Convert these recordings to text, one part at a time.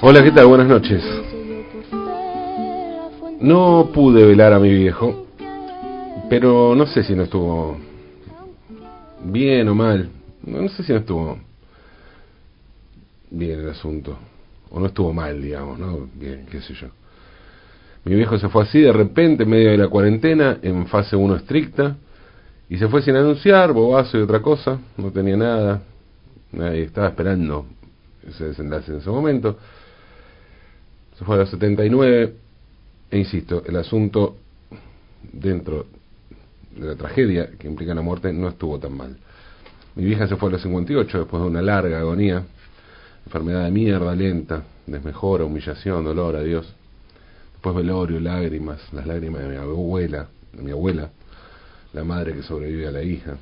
Hola, ¿qué tal? Buenas noches. No pude velar a mi viejo, pero no sé si no estuvo bien o mal. No sé si no estuvo bien el asunto. O no estuvo mal, digamos, ¿no? Bien, qué sé yo. Mi viejo se fue así de repente, en medio de la cuarentena, en fase 1 estricta, y se fue sin anunciar, bobazo y otra cosa, no tenía nada, estaba esperando ese desenlace en ese momento. Se fue a los 79, e insisto, el asunto dentro de la tragedia que implica la muerte no estuvo tan mal. Mi vieja se fue a los 58 después de una larga agonía, enfermedad de mierda, lenta, desmejora, humillación, dolor, adiós. Después velorio, lágrimas, las lágrimas de mi abuela, de mi abuela, la madre que sobrevive a la hija.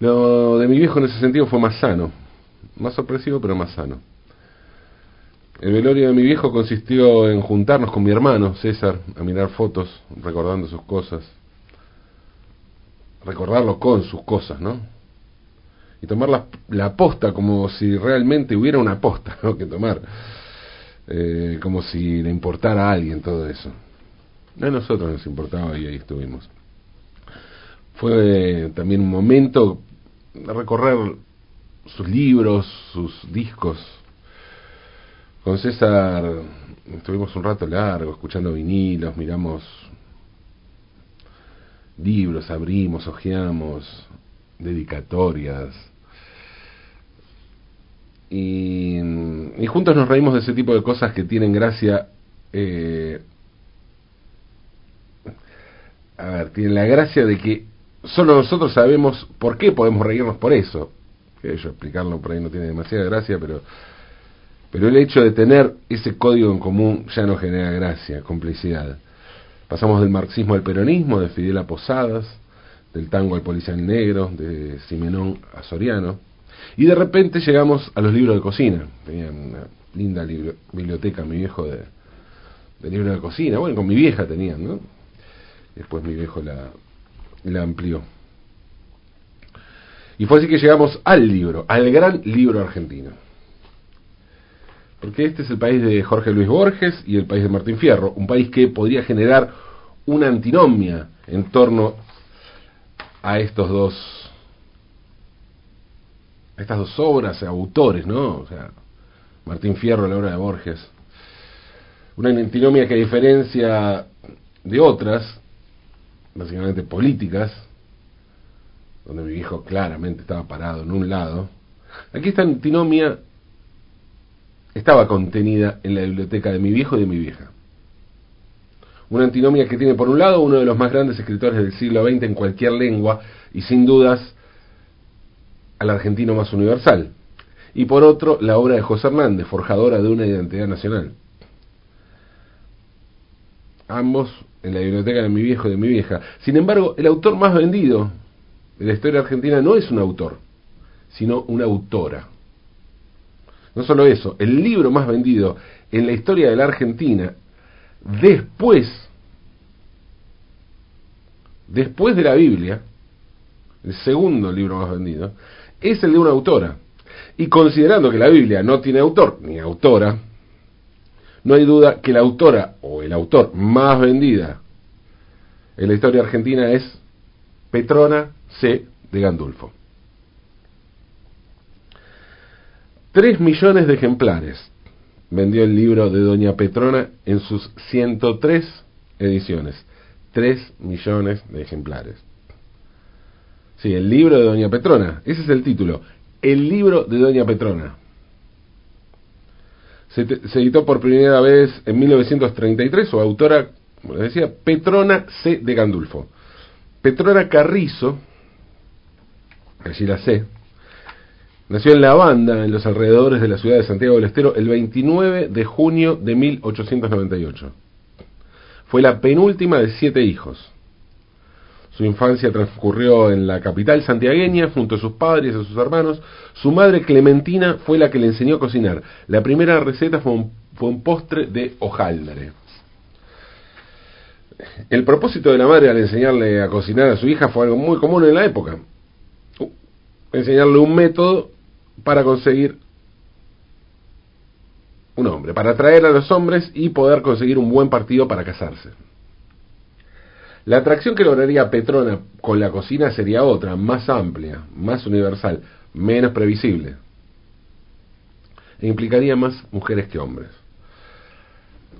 Lo de mi viejo en ese sentido fue más sano, más sorpresivo pero más sano. El velorio de mi viejo consistió en juntarnos con mi hermano, César, a mirar fotos, recordando sus cosas. Recordarlo con sus cosas, ¿no? Y tomar la, la posta como si realmente hubiera una posta ¿no? que tomar. Eh, como si le importara a alguien todo eso. A nosotros nos importaba y ahí estuvimos. Fue también un momento recorrer sus libros, sus discos, con César estuvimos un rato largo escuchando vinilos, miramos libros, abrimos, hojeamos, dedicatorias. Y, y, juntos nos reímos de ese tipo de cosas que tienen gracia. Eh, a ver, tienen la gracia de que solo nosotros sabemos por qué podemos reírnos por eso. Que explicarlo por ahí no tiene demasiada gracia, pero pero el hecho de tener ese código en común ya no genera gracia, complicidad. Pasamos del marxismo al peronismo, de Fidel a Posadas, del tango al policial negro, de Simenón a Soriano, y de repente llegamos a los libros de cocina. Tenía una linda biblioteca mi viejo de, de libros de cocina, bueno, con mi vieja tenían, ¿no? Después mi viejo la, la amplió. Y fue así que llegamos al libro, al gran libro argentino. Porque este es el país de Jorge Luis Borges y el país de Martín Fierro, un país que podría generar una antinomia en torno a estos dos a estas dos obras, autores, ¿no? O sea, Martín Fierro, la obra de Borges. Una antinomia que a diferencia de otras, básicamente políticas, donde mi viejo claramente estaba parado en un lado, aquí esta antinomia estaba contenida en la biblioteca de mi viejo y de mi vieja. Una antinomia que tiene por un lado uno de los más grandes escritores del siglo XX en cualquier lengua y sin dudas al argentino más universal. Y por otro, la obra de José Hernández, forjadora de una identidad nacional. Ambos en la biblioteca de mi viejo y de mi vieja. Sin embargo, el autor más vendido de la historia argentina no es un autor, sino una autora. No solo eso, el libro más vendido en la historia de la Argentina, después, después de la Biblia, el segundo libro más vendido, es el de una autora. Y considerando que la Biblia no tiene autor ni autora, no hay duda que la autora o el autor más vendida en la historia argentina es Petrona C. de Gandulfo. Tres millones de ejemplares vendió el libro de Doña Petrona en sus 103 ediciones. Tres millones de ejemplares. Sí, el libro de Doña Petrona. Ese es el título. El libro de Doña Petrona. Se, editó por primera vez en 1933. Su autora, como les decía, Petrona C. de Gandulfo. Petrona Carrizo, allí la C, Nació en La Banda, en los alrededores de la ciudad de Santiago del Estero, el 29 de junio de 1898. Fue la penúltima de siete hijos. Su infancia transcurrió en la capital santiagueña junto a sus padres y a sus hermanos. Su madre Clementina fue la que le enseñó a cocinar. La primera receta fue un, postre de hojaldre. El propósito de la madre al enseñarle a cocinar a su hija fue algo muy común en la época. Enseñarle un método para conseguir un hombre, para atraer a los hombres y poder conseguir un buen partido para casarse. La atracción que lograría Petrona con la cocina sería otra, más amplia, más universal, menos previsible. E implicaría más mujeres que hombres.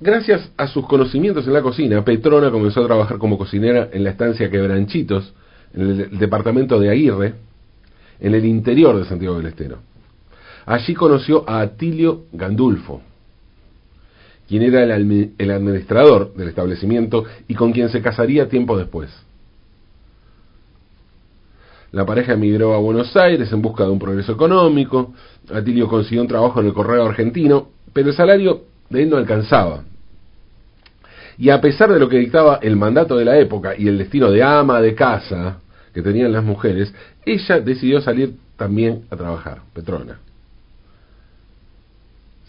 Gracias a sus conocimientos en la cocina, Petrona comenzó a trabajar como cocinera en la estancia Quebranchitos, en el departamento de Aguirre, en el interior de Santiago del Estero. Allí conoció a Atilio Gandulfo, quien era el, administrador del establecimiento y con quien se casaría tiempo después. La pareja emigró a Buenos Aires en busca de un progreso económico. Atilio consiguió un trabajo en el correo argentino, pero el salario de él no alcanzaba. Y a pesar de lo que dictaba el mandato de la época y el destino de ama de casa que tenían las mujeres, ella decidió salir también a trabajar, Petrona.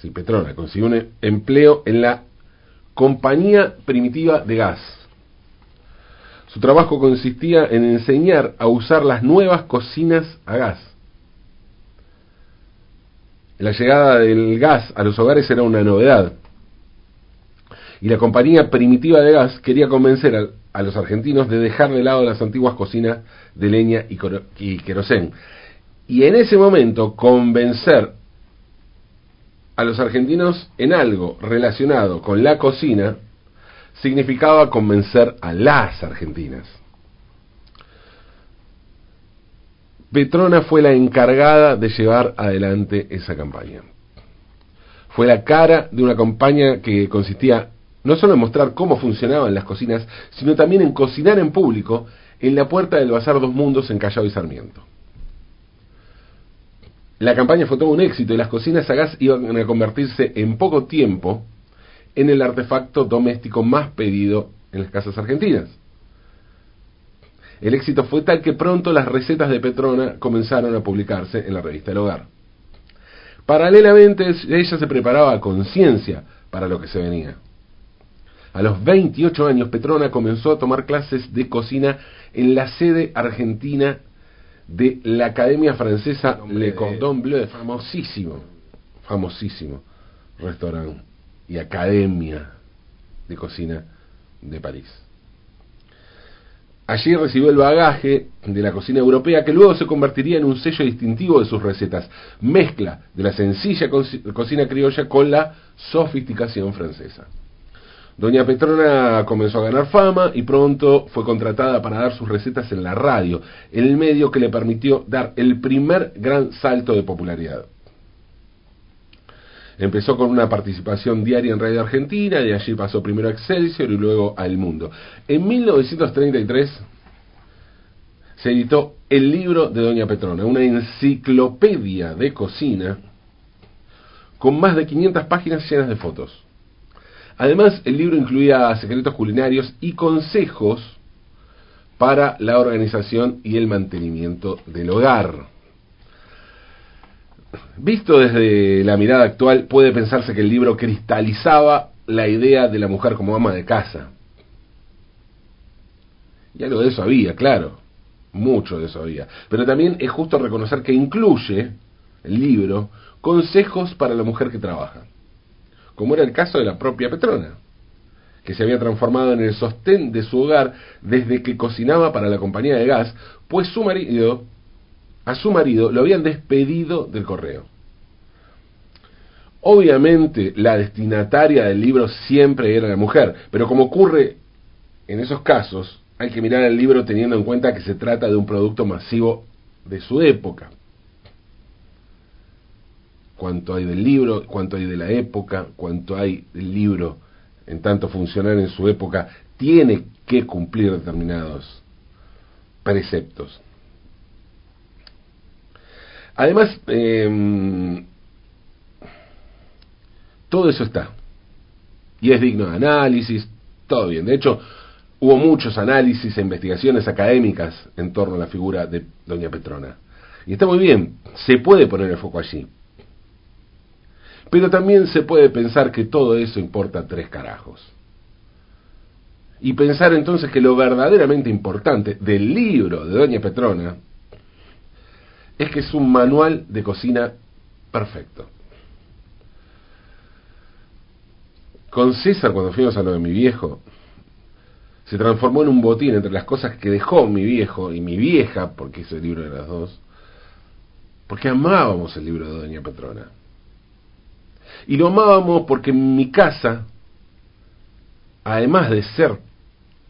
Sí, Petrona consiguió un empleo en la Compañía Primitiva de Gas. Su trabajo consistía en enseñar a usar las nuevas cocinas a gas. La llegada del gas a los hogares era una novedad. Y la compañía primitiva de gas quería convencer a, los argentinos de dejar de lado las antiguas cocinas de leña y, y querosén. Y en ese momento convencer a los argentinos en algo relacionado con la cocina significaba convencer a las argentinas. Petrona fue la encargada de llevar adelante esa campaña. Fue la cara de una campaña que consistía no solo en mostrar cómo funcionaban las cocinas, sino también en cocinar en público en la puerta del Bazar Dos Mundos en Callao y Sarmiento. La campaña fue todo un éxito y las cocinas a gas iban a convertirse en poco tiempo en el artefacto doméstico más pedido en las casas argentinas. El éxito fue tal que pronto las recetas de Petrona comenzaron a publicarse en la revista El Hogar. Paralelamente, ella se preparaba a conciencia para lo que se venía. A los 28 años, Petrona comenzó a tomar clases de cocina en la sede argentina de la Academia Francesa Le Cordon Bleu, famosísimo, famosísimo restaurante y academia de cocina de París. Allí recibió el bagaje de la cocina europea que luego se convertiría en un sello distintivo de sus recetas, mezcla de la sencilla cocina criolla con la sofisticación francesa. Doña Petrona comenzó a ganar fama y pronto fue contratada para dar sus recetas en la radio, el medio que le permitió dar el primer gran salto de popularidad. Empezó con una participación diaria en Radio Argentina, de allí pasó primero a Excelsior y luego a El Mundo. En 1933 se editó el libro de Doña Petrona, una enciclopedia de cocina con más de 500 páginas llenas de fotos. Además, el libro incluía secretos culinarios y consejos para la organización y el mantenimiento del hogar. Visto desde la mirada actual, puede pensarse que el libro cristalizaba la idea de la mujer como ama de casa. Y algo de eso había, claro, mucho de eso había. Pero también es justo reconocer que incluye el libro consejos para la mujer que trabaja como era el caso de la propia Petrona, que se había transformado en el sostén de su hogar desde que cocinaba para la compañía de gas, pues su marido, a su marido lo habían despedido del correo. Obviamente la destinataria del libro siempre era la mujer, pero como ocurre en esos casos, hay que mirar el libro teniendo en cuenta que se trata de un producto masivo de su época cuánto hay del libro, cuánto hay de la época, cuánto hay del libro en tanto funcionar en su época, tiene que cumplir determinados preceptos. Además, em, todo eso está. Y es digno de análisis, todo bien. De hecho, hubo muchos análisis e investigaciones académicas en torno a la figura de Doña Petrona. Y está muy bien, se puede poner el foco allí. Pero también se puede pensar que todo eso importa tres carajos. Y pensar entonces que lo verdaderamente importante del libro de Doña Petrona es que es un manual de cocina perfecto. con César cuando fuimos a lo de mi viejo, se transformó en un botín entre las cosas que dejó mi viejo y mi vieja, porque es el libro de las dos, porque amábamos el libro de Doña Petrona. Y lo amábamos porque en mi casa, además de ser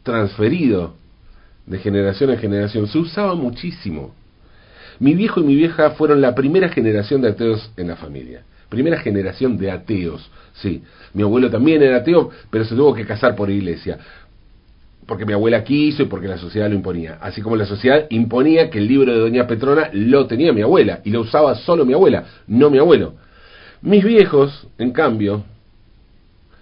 transferido de generación en generación, se usaba muchísimo. Mi viejo y mi vieja fueron la primera generación de ateos en la familia. Primera generación de ateos, sí. Mi abuelo también era ateo, pero se tuvo que casar por iglesia porque mi abuela quiso y porque la sociedad lo imponía. Así como la sociedad imponía que el libro de Doña Petrona lo tenía mi abuela y lo usaba solo mi abuela, no mi abuelo. Mis viejos, en cambio,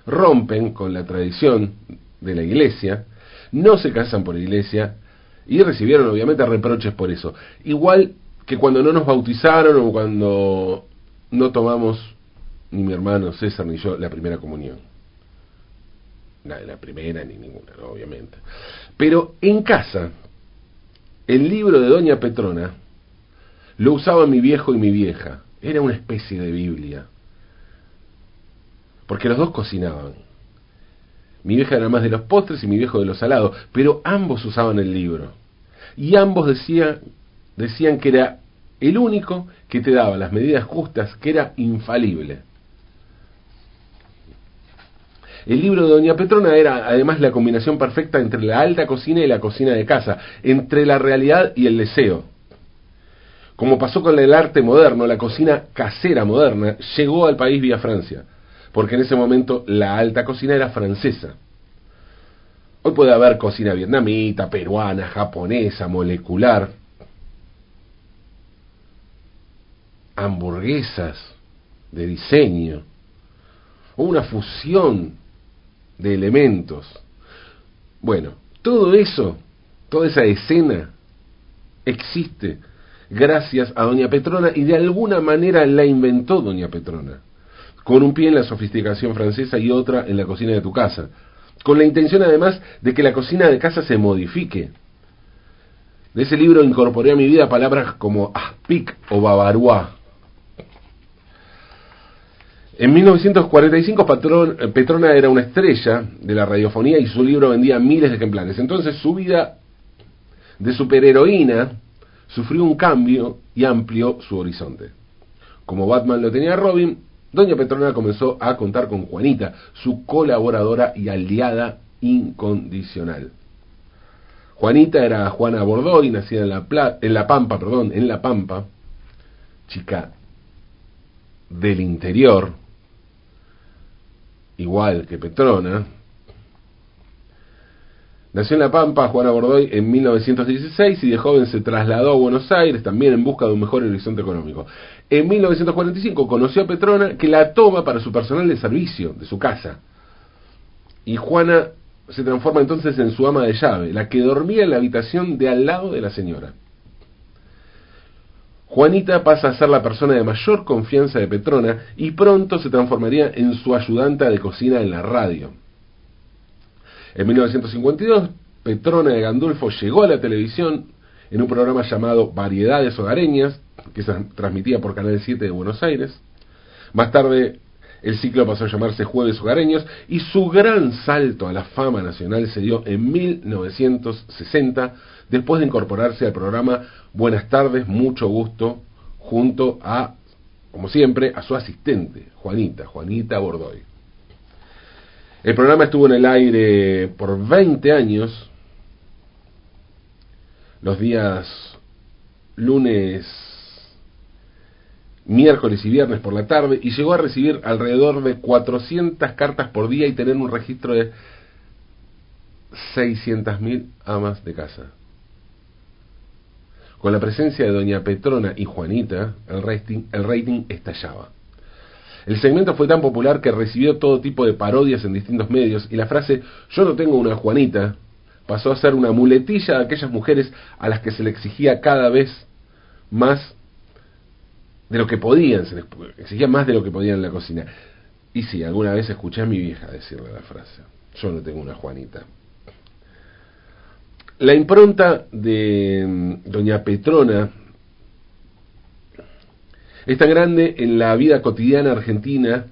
rompen con la tradición de la iglesia, no se casan por iglesia y recibieron obviamente reproches por eso. Igual que cuando no nos bautizaron o cuando no tomamos, ni mi hermano César ni yo, la primera comunión la, la primera ni ninguna, obviamente. Pero en casa, el libro de Doña Petrona lo usaba mi viejo y mi vieja. Era una especie de Biblia. Porque los dos cocinaban. Mi vieja era más de los postres y mi viejo de los salados, pero ambos usaban el libro. Y ambos decían, decían que era el único que te daba las medidas justas, que era infalible. El libro de Doña Petrona era además la combinación perfecta entre la alta cocina y la cocina de casa, entre la realidad y el deseo. Como pasó con el arte moderno, la cocina casera moderna llegó al país vía Francia, porque en ese momento la alta cocina era francesa. Hoy puede haber cocina vietnamita, peruana, japonesa, molecular, hamburguesas de diseño, o una fusión de elementos. Bueno, todo eso, toda esa escena existe gracias a Doña Petrona y de alguna manera la inventó Doña Petrona, con un pie en la sofisticación francesa y otra en la cocina de tu casa, con la intención además de que la cocina de casa se modifique. De ese libro incorporé a mi vida palabras como aspic o bavarois, en 1945 eh, Petrona era una estrella de la radiofonía y su libro vendía miles de ejemplares. Entonces su vida de superheroína sufrió un cambio y amplió su horizonte. Como Batman lo tenía Robin, Doña Petrona comenzó a contar con Juanita, su colaboradora y aliada incondicional. Juanita era Juana Bordoy, nacida en la, en la Pampa, perdón, en La Pampa, chica del interior, igual que Petrona. Nació en La Pampa Juana Bordoy en 1916 y de joven se trasladó a Buenos Aires también en busca de un mejor horizonte económico. En 1945 conoció a Petrona que la toma para su personal de servicio de su casa. Y Juana se transforma entonces en su ama de llave, la que dormía en la habitación de al lado de la señora. Juanita pasa a ser la persona de mayor confianza de Petrona y pronto se transformaría en su ayudante de cocina en la radio. En 1952, Petrona de Gandulfo llegó a la televisión en un programa llamado Variedades Hogareñas, que se transmitía por Canal 7 de Buenos Aires. Más tarde, el ciclo pasó a llamarse Jueves Hogareños y su gran salto a la fama nacional se dio en 1960 después de incorporarse al programa Buenas tardes, mucho gusto, junto a, como siempre, a su asistente, Juanita, Juanita Bordoy. El programa estuvo en el aire por 20 años, los días lunes, miércoles y viernes por la tarde, y llegó a recibir alrededor de 400 cartas por día y tener un registro de 600.000 amas de casa. Con la presencia de Doña Petrona y Juanita, el rating, el rating estallaba. El segmento fue tan popular que recibió todo tipo de parodias en distintos medios y la frase Yo no tengo una Juanita pasó a ser una muletilla de aquellas mujeres a las que se le exigía cada vez más de lo que podían, se les exigía más de lo que podían en la cocina. Y sí, alguna vez escuché a mi vieja decirle la frase, yo no tengo una Juanita. La impronta de mm, doña Petrona es tan grande en la vida cotidiana argentina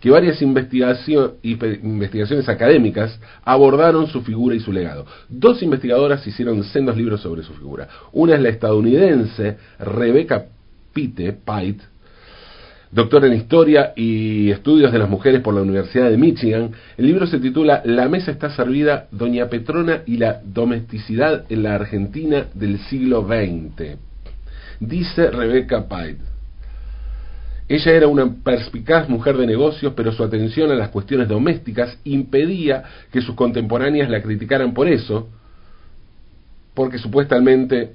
que varias investigaciones académicas abordaron su figura y su legado. Dos investigadoras hicieron sendos libros sobre su figura. Una es la estadounidense Rebecca Pite, Pite, doctor en Historia y Estudios de las Mujeres por la Universidad de Michigan. El libro se titula La mesa está servida, Doña Petrona y la domesticidad en la Argentina del siglo XX. Dice Rebecca Pite. Ella era una perspicaz mujer de negocios, pero su atención a las cuestiones domésticas impedía que sus contemporáneas la criticaran por eso, porque supuestamente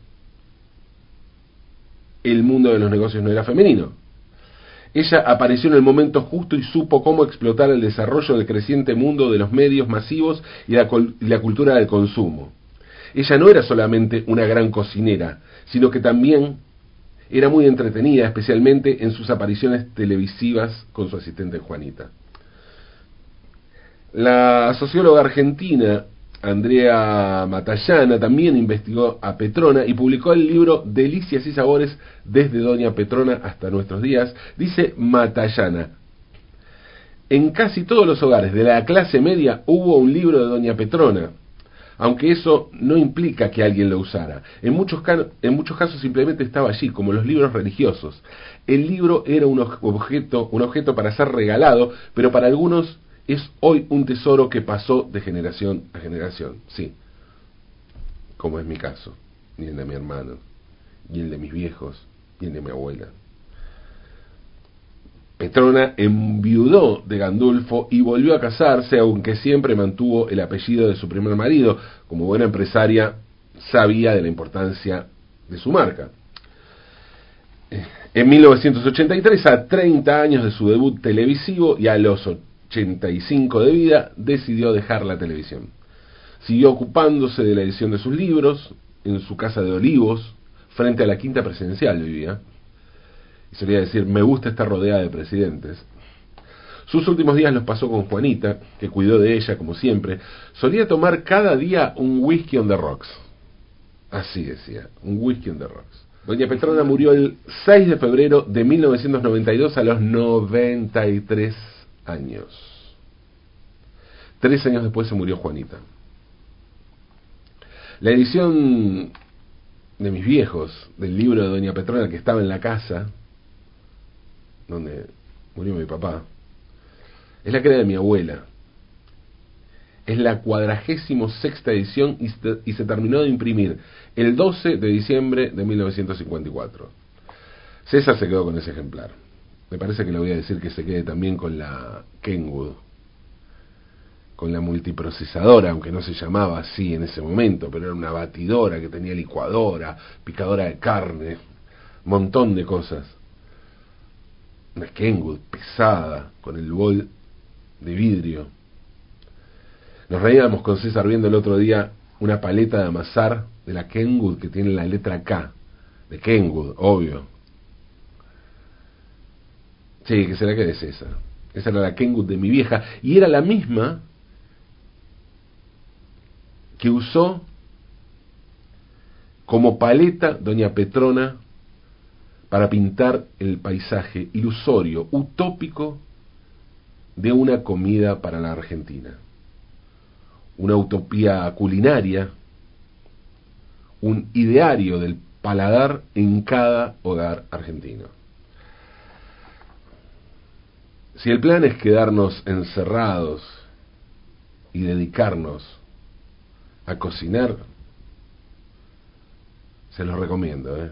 el mundo de los negocios no era femenino. Ella apareció en el momento justo y supo cómo explotar el desarrollo del creciente mundo de los medios masivos y la, la, cultura del consumo. Ella no era solamente una gran cocinera, sino que también era muy entretenida, especialmente en sus apariciones televisivas con su asistente Juanita. La socióloga argentina Andrea Matallana también investigó a Petrona y publicó el libro Delicias y Sabores desde Doña Petrona hasta nuestros días. Dice Matallana, en casi todos los hogares de la clase media hubo un libro de Doña Petrona, aunque eso no implica que alguien lo usara. En muchos, en muchos casos simplemente estaba allí, como los libros religiosos. El libro era un objeto, un objeto para ser regalado, pero para algunos es hoy un tesoro que pasó de generación a generación, sí, como es mi caso, y el de mi hermano, y el de mis viejos, y el de mi abuela. Petrona enviudó de Gandulfo y volvió a casarse, aunque siempre mantuvo el apellido de su primer marido. Como buena empresaria, sabía de la importancia de su marca. En 1983, a 30 años de su debut televisivo y a los 85 de vida, decidió dejar la televisión. Siguió ocupándose de la edición de sus libros en su casa de Olivos, frente a la quinta presidencial vivía. Y solía decir, me gusta estar rodeada de presidentes. Sus últimos días los pasó con Juanita, que cuidó de ella como siempre. Solía tomar cada día un whisky on the rocks. Así decía, un whisky on the rocks. Doña Petrona murió el 6 de febrero de 1992 a los 93 años. Tres años después se murió Juanita. La edición de mis viejos del libro de Doña Petrona que estaba en la casa, donde murió mi papá, es la que era de mi abuela. Es la cuadragésimo sexta edición y y se terminó de imprimir el 12 de diciembre de 1954. César se quedó con ese ejemplar. Me parece que le voy a decir que se quede también con la Kenwood, con la multiprocesadora, aunque no se llamaba así en ese momento, pero era una batidora que tenía licuadora, picadora de carne, montón de cosas. Una Kenwood pesada, con el bol de vidrio. Nos reíamos con César viendo el otro día una paleta de amasar de la Kenwood que tiene la letra K, de Kenwood, obvio, Sí, que será que es esa. Esa era la Kenwood de mi vieja. Y era la misma que usó como paleta doña Petrona para pintar el paisaje ilusorio, utópico de una comida para la Argentina. Una utopía culinaria, un ideario del paladar en cada hogar argentino. Si el plan es quedarnos encerrados y dedicarnos a cocinar, se los recomiendo. ¿eh?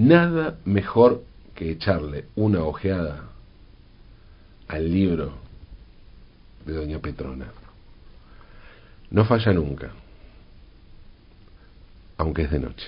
Nada mejor que echarle una ojeada al libro de Doña Petrona. No falla nunca, aunque es de noche.